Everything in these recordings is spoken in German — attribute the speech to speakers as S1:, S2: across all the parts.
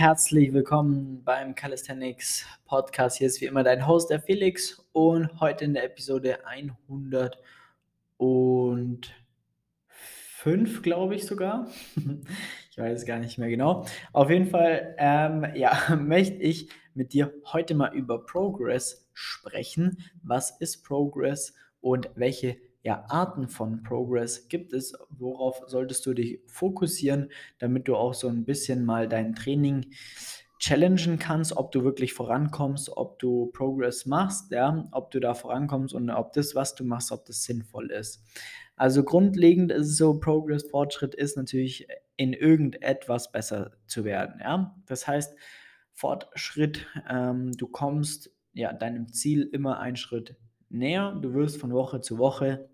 S1: herzlich willkommen beim Calisthenics Podcast. Hier ist wie immer dein Host, der Felix, und heute in der Episode 105, glaube ich sogar. ich weiß es gar nicht mehr genau. Auf jeden Fall, ähm, ja, möchte ich mit dir heute mal über Progress sprechen. Was ist Progress und welche ja, Arten von Progress gibt es? Worauf solltest du dich fokussieren, damit du auch so ein bisschen mal dein Training challengen kannst, ob du wirklich vorankommst, ob du Progress machst, ja, ob du da vorankommst und ob das, was du machst, ob das sinnvoll ist. Also grundlegend ist es so, Progress, Fortschritt ist natürlich in irgendetwas besser zu werden, ja. Das heißt, Fortschritt, ähm, du kommst ja deinem Ziel immer einen Schritt näher. Du wirst von Woche zu Woche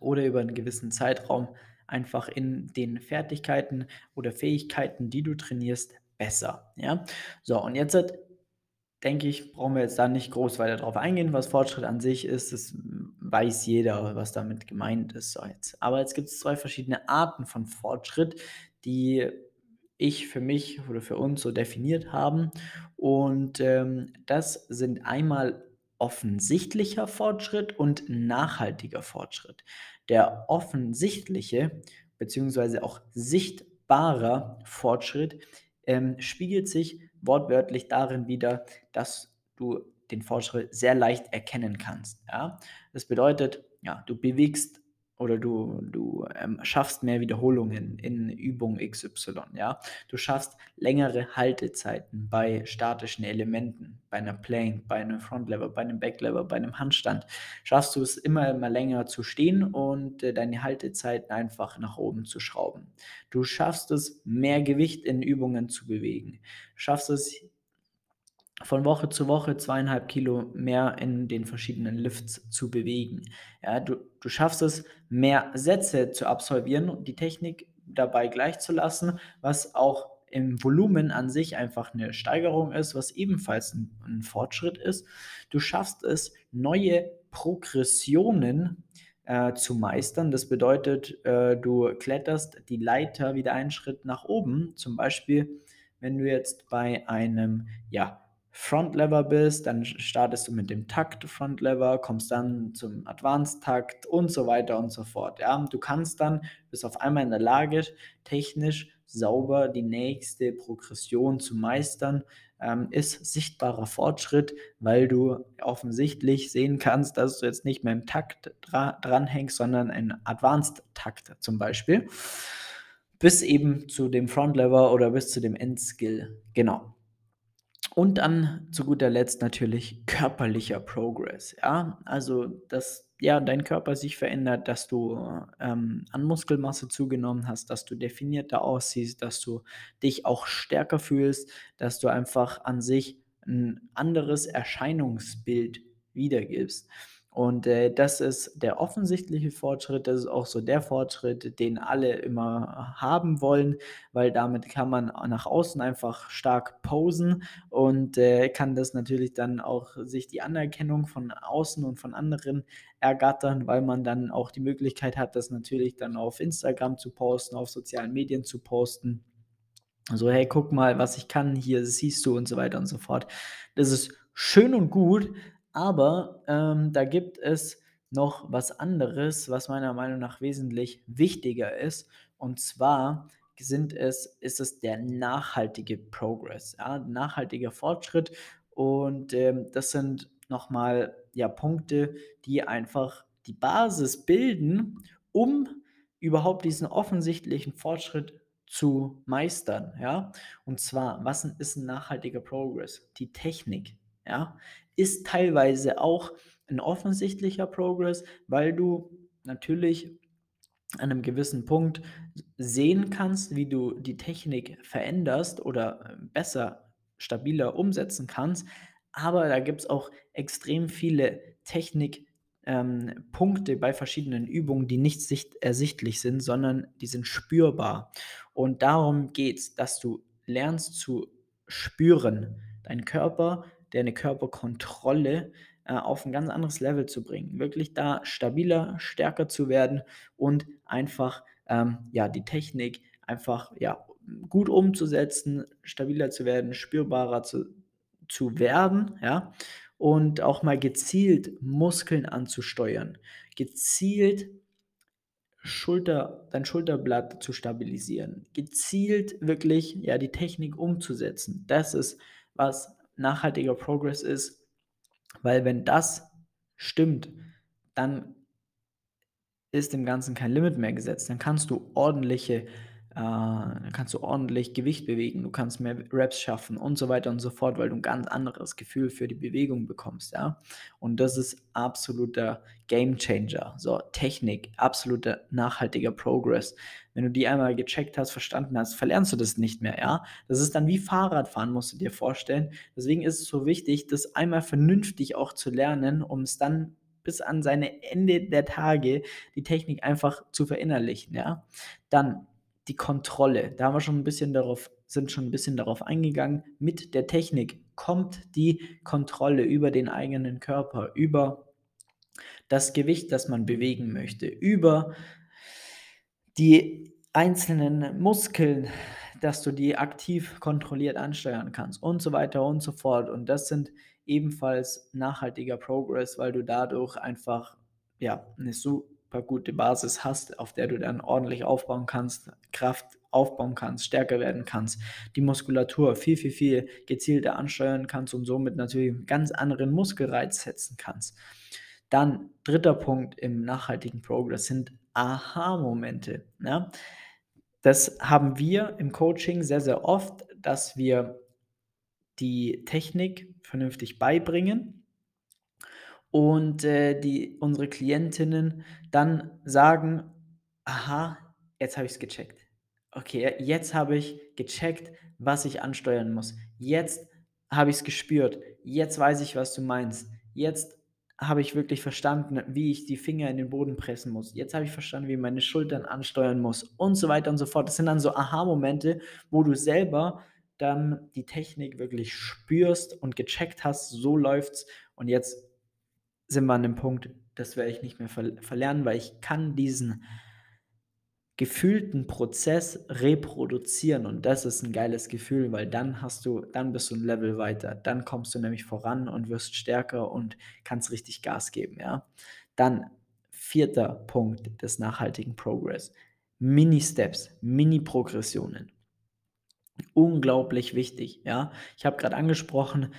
S1: oder über einen gewissen Zeitraum einfach in den Fertigkeiten oder Fähigkeiten, die du trainierst, besser. Ja? So, und jetzt denke ich, brauchen wir jetzt da nicht groß weiter drauf eingehen, was Fortschritt an sich ist. Das weiß jeder, was damit gemeint ist. So jetzt. Aber jetzt gibt es zwei verschiedene Arten von Fortschritt, die ich für mich oder für uns so definiert haben. Und ähm, das sind einmal offensichtlicher Fortschritt und nachhaltiger Fortschritt. Der offensichtliche bzw. auch sichtbarer Fortschritt ähm, spiegelt sich wortwörtlich darin wider, dass du den Fortschritt sehr leicht erkennen kannst. Ja? Das bedeutet, ja, du bewegst oder du, du ähm, schaffst mehr Wiederholungen in Übung XY, ja. Du schaffst längere Haltezeiten bei statischen Elementen, bei einer Plank, bei einem Frontlever, bei einem Backlever, bei einem Handstand. Schaffst du es immer, immer länger zu stehen und äh, deine Haltezeiten einfach nach oben zu schrauben. Du schaffst es, mehr Gewicht in Übungen zu bewegen. Schaffst es, von Woche zu Woche zweieinhalb Kilo mehr in den verschiedenen Lifts zu bewegen. Ja, du, du schaffst es, mehr Sätze zu absolvieren und die Technik dabei gleich zu lassen, was auch im Volumen an sich einfach eine Steigerung ist, was ebenfalls ein, ein Fortschritt ist. Du schaffst es, neue Progressionen äh, zu meistern. Das bedeutet, äh, du kletterst die Leiter wieder einen Schritt nach oben. Zum Beispiel, wenn du jetzt bei einem ja, Frontlever bist, dann startest du mit dem Takt Frontlever, kommst dann zum Advanced Takt und so weiter und so fort. Ja, du kannst dann bis auf einmal in der Lage, technisch sauber die nächste Progression zu meistern, ähm, ist sichtbarer Fortschritt, weil du offensichtlich sehen kannst, dass du jetzt nicht mehr im Takt dra dranhängst, sondern ein Advanced Takt zum Beispiel, bis eben zu dem Frontlever oder bis zu dem Endskill. Genau. Und dann zu guter Letzt natürlich körperlicher Progress. Ja, also dass ja dein Körper sich verändert, dass du ähm, an Muskelmasse zugenommen hast, dass du definierter aussiehst, dass du dich auch stärker fühlst, dass du einfach an sich ein anderes Erscheinungsbild wiedergibst. Und äh, das ist der offensichtliche Fortschritt, das ist auch so der Fortschritt, den alle immer haben wollen, weil damit kann man nach außen einfach stark posen und äh, kann das natürlich dann auch sich die Anerkennung von außen und von anderen ergattern, weil man dann auch die Möglichkeit hat, das natürlich dann auf Instagram zu posten, auf sozialen Medien zu posten. So, hey, guck mal, was ich kann, hier siehst du und so weiter und so fort. Das ist schön und gut, aber ähm, da gibt es noch was anderes, was meiner Meinung nach wesentlich wichtiger ist. Und zwar sind es, ist es der nachhaltige Progress, ja, nachhaltiger Fortschritt. Und ähm, das sind nochmal ja, Punkte, die einfach die Basis bilden, um überhaupt diesen offensichtlichen Fortschritt zu meistern. Ja? Und zwar, was ist ein nachhaltiger Progress? Die Technik. Ja? ist teilweise auch ein offensichtlicher Progress, weil du natürlich an einem gewissen Punkt sehen kannst, wie du die Technik veränderst oder äh, besser, stabiler umsetzen kannst. Aber da gibt es auch extrem viele Technikpunkte ähm, bei verschiedenen Übungen, die nicht sicht ersichtlich sind, sondern die sind spürbar. Und darum geht es, dass du lernst zu spüren. Dein Körper deine Körperkontrolle äh, auf ein ganz anderes Level zu bringen. Wirklich da stabiler, stärker zu werden und einfach ähm, ja, die Technik einfach ja, gut umzusetzen, stabiler zu werden, spürbarer zu, zu werden, ja, und auch mal gezielt Muskeln anzusteuern, gezielt Schulter, dein Schulterblatt zu stabilisieren, gezielt wirklich ja die Technik umzusetzen. Das ist was nachhaltiger Progress ist, weil wenn das stimmt, dann ist dem Ganzen kein Limit mehr gesetzt. Dann kannst du ordentliche äh, kannst du ordentlich Gewicht bewegen, du kannst mehr Reps schaffen und so weiter und so fort, weil du ein ganz anderes Gefühl für die Bewegung bekommst, ja. Und das ist absoluter Game Changer. So, Technik, absoluter nachhaltiger Progress. Wenn du die einmal gecheckt hast, verstanden hast, verlernst du das nicht mehr, ja. Das ist dann wie Fahrradfahren, musst du dir vorstellen. Deswegen ist es so wichtig, das einmal vernünftig auch zu lernen, um es dann bis an seine Ende der Tage die Technik einfach zu verinnerlichen, ja. Dann die Kontrolle. Da haben wir schon ein bisschen darauf, sind schon ein bisschen darauf eingegangen. Mit der Technik kommt die Kontrolle über den eigenen Körper, über das Gewicht, das man bewegen möchte, über die einzelnen Muskeln, dass du die aktiv kontrolliert ansteuern kannst und so weiter und so fort. Und das sind ebenfalls nachhaltiger Progress, weil du dadurch einfach ja, eine so super gute Basis hast, auf der du dann ordentlich aufbauen kannst, Kraft aufbauen kannst, stärker werden kannst, die Muskulatur viel, viel, viel gezielter ansteuern kannst und somit natürlich einen ganz anderen Muskelreiz setzen kannst. Dann dritter Punkt im nachhaltigen Progress sind Aha-Momente. Ja? Das haben wir im Coaching sehr, sehr oft, dass wir die Technik vernünftig beibringen und äh, die, unsere Klientinnen dann sagen, aha, jetzt habe ich es gecheckt. Okay, jetzt habe ich gecheckt, was ich ansteuern muss. Jetzt habe ich es gespürt. Jetzt weiß ich, was du meinst. Jetzt habe ich wirklich verstanden, wie ich die Finger in den Boden pressen muss. Jetzt habe ich verstanden, wie ich meine Schultern ansteuern muss und so weiter und so fort. Das sind dann so Aha-Momente, wo du selber dann die Technik wirklich spürst und gecheckt hast, so läuft's und jetzt sind wir an dem Punkt, das werde ich nicht mehr ver verlernen, weil ich kann diesen gefühlten Prozess reproduzieren und das ist ein geiles Gefühl, weil dann hast du, dann bist du ein Level weiter, dann kommst du nämlich voran und wirst stärker und kannst richtig Gas geben, ja. Dann vierter Punkt des nachhaltigen Progress. Mini-Steps, Mini-Progressionen. Unglaublich wichtig, ja. Ich habe gerade angesprochen,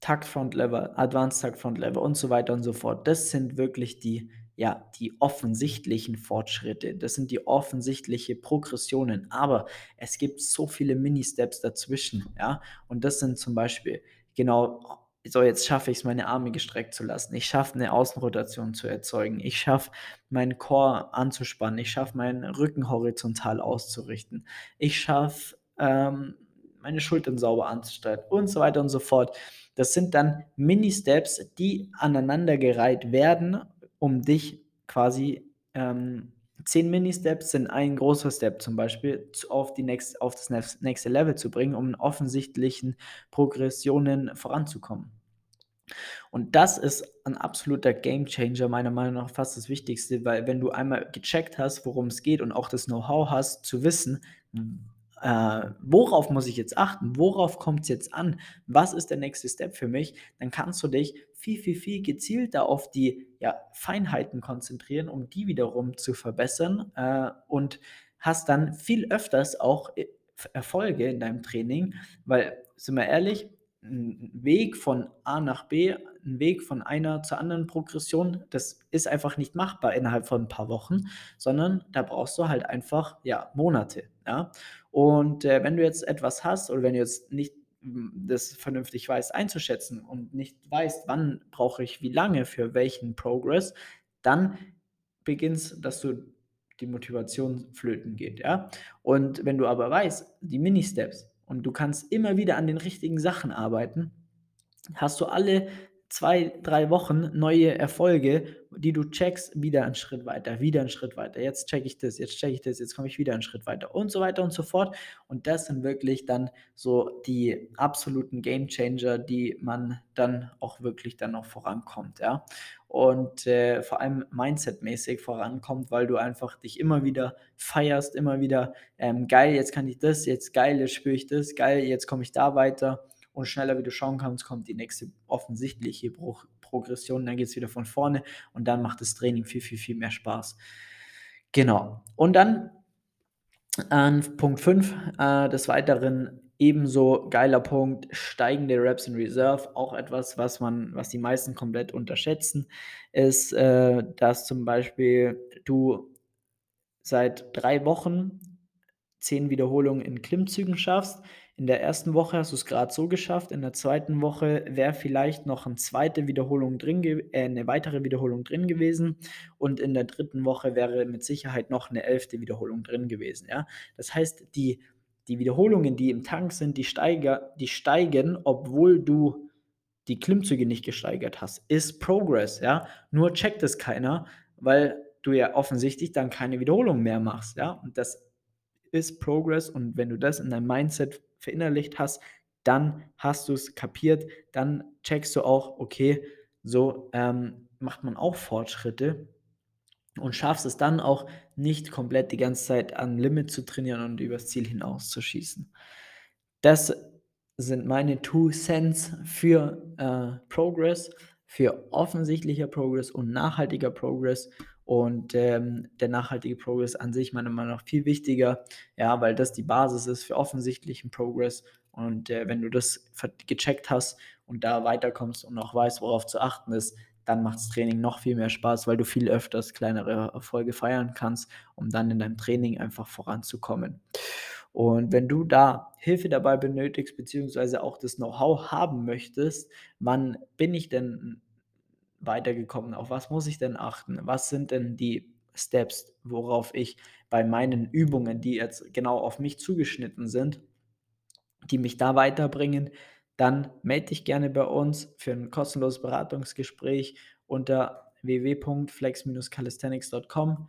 S1: Taktfront Level, Advanced Taktfront Level und so weiter und so fort. Das sind wirklich die, ja, die offensichtlichen Fortschritte. Das sind die offensichtlichen Progressionen. Aber es gibt so viele Mini-Steps dazwischen, ja. Und das sind zum Beispiel genau so jetzt schaffe ich es, meine Arme gestreckt zu lassen. Ich schaffe eine Außenrotation zu erzeugen. Ich schaffe meinen Core anzuspannen. Ich schaffe meinen Rücken horizontal auszurichten. Ich schaffe ähm, meine Schultern sauber anzusteuern und so weiter und so fort. Das sind dann Mini-Steps, die aneinandergereiht werden, um dich quasi ähm, zehn Mini-Steps sind ein großer Step zum Beispiel auf, die next, auf das nächste Level zu bringen, um in offensichtlichen Progressionen voranzukommen. Und das ist ein absoluter Game Changer, meiner Meinung nach fast das Wichtigste, weil wenn du einmal gecheckt hast, worum es geht und auch das Know-how hast, zu wissen, äh, worauf muss ich jetzt achten, worauf kommt es jetzt an, was ist der nächste Step für mich, dann kannst du dich viel, viel, viel gezielter auf die ja, Feinheiten konzentrieren, um die wiederum zu verbessern äh, und hast dann viel öfters auch äh, Erfolge in deinem Training, weil, sind wir ehrlich, ein Weg von A nach B, ein Weg von einer zur anderen Progression, das ist einfach nicht machbar innerhalb von ein paar Wochen, sondern da brauchst du halt einfach ja Monate, ja. Und äh, wenn du jetzt etwas hast oder wenn du jetzt nicht hm, das vernünftig weißt einzuschätzen und nicht weißt, wann brauche ich wie lange für welchen Progress, dann beginnst, dass du die Motivation flöten geht, ja. Und wenn du aber weißt, die Mini-Steps, und du kannst immer wieder an den richtigen Sachen arbeiten, hast du alle zwei, drei Wochen neue Erfolge, die du checkst, wieder einen Schritt weiter, wieder einen Schritt weiter. Jetzt check ich das, jetzt check ich das, jetzt komme ich wieder einen Schritt weiter und so weiter und so fort. Und das sind wirklich dann so die absoluten Game Changer, die man dann auch wirklich dann noch vorankommt, ja. und äh, vor allem mindsetmäßig vorankommt, weil du einfach dich immer wieder feierst, immer wieder ähm, geil, jetzt kann ich das, jetzt geil, jetzt spüre ich das, geil, jetzt komme ich da weiter und schneller wie du schauen kannst, kommt die nächste offensichtliche Pro Progression, dann geht es wieder von vorne und dann macht das Training viel, viel, viel mehr Spaß. Genau. Und dann an Punkt 5, äh, des Weiteren ebenso geiler Punkt, steigende Reps in Reserve, auch etwas, was man, was die meisten komplett unterschätzen, ist, äh, dass zum Beispiel du seit drei Wochen zehn Wiederholungen in Klimmzügen schaffst. In der ersten Woche hast du es gerade so geschafft, in der zweiten Woche wäre vielleicht noch eine zweite Wiederholung drin, äh, eine weitere Wiederholung drin gewesen und in der dritten Woche wäre mit Sicherheit noch eine elfte Wiederholung drin gewesen. Ja? Das heißt, die, die Wiederholungen, die im Tank sind, die, steiger, die steigen, obwohl du die Klimmzüge nicht gesteigert hast, ist Progress. Ja? Nur checkt es keiner, weil du ja offensichtlich dann keine Wiederholung mehr machst. Ja? Und das ist Progress und wenn du das in deinem Mindset verinnerlicht hast, dann hast du es kapiert, dann checkst du auch, okay, so ähm, macht man auch Fortschritte und schaffst es dann auch nicht komplett die ganze Zeit an Limit zu trainieren und übers Ziel hinaus zu schießen. Das sind meine Two Cents für äh, Progress, für offensichtlicher Progress und nachhaltiger Progress. Und ähm, der nachhaltige Progress an sich meiner Meinung nach viel wichtiger, ja, weil das die Basis ist für offensichtlichen Progress. Und äh, wenn du das gecheckt hast und da weiterkommst und auch weißt, worauf zu achten ist, dann macht das Training noch viel mehr Spaß, weil du viel öfters kleinere Erfolge feiern kannst, um dann in deinem Training einfach voranzukommen. Und wenn du da Hilfe dabei benötigst, beziehungsweise auch das Know-how haben möchtest, wann bin ich denn weitergekommen? Auf was muss ich denn achten? Was sind denn die Steps, worauf ich bei meinen Übungen, die jetzt genau auf mich zugeschnitten sind, die mich da weiterbringen, dann melde dich gerne bei uns für ein kostenloses Beratungsgespräch unter www.flex-calisthenics.com.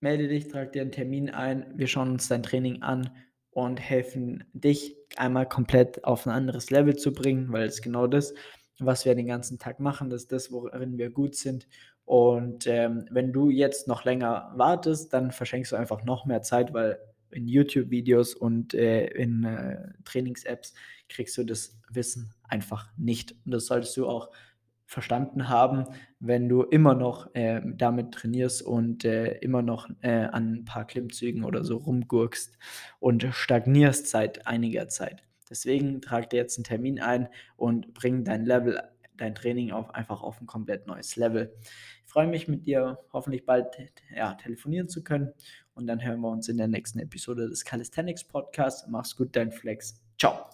S1: Melde dich, trag dir einen Termin ein, wir schauen uns dein Training an und helfen dich einmal komplett auf ein anderes Level zu bringen, weil es genau das, was wir den ganzen Tag machen, das ist das, worin wir gut sind. Und ähm, wenn du jetzt noch länger wartest, dann verschenkst du einfach noch mehr Zeit, weil in YouTube-Videos und äh, in äh, Trainings-Apps kriegst du das Wissen einfach nicht. Und das solltest du auch verstanden haben, wenn du immer noch äh, damit trainierst und äh, immer noch äh, an ein paar Klimmzügen oder so rumgurkst und stagnierst seit einiger Zeit. Deswegen trag dir jetzt einen Termin ein und bring dein Level, dein Training auf, einfach auf ein komplett neues Level. Ich freue mich mit dir hoffentlich bald ja, telefonieren zu können und dann hören wir uns in der nächsten Episode des Calisthenics Podcasts. Mach's gut, dein Flex. Ciao.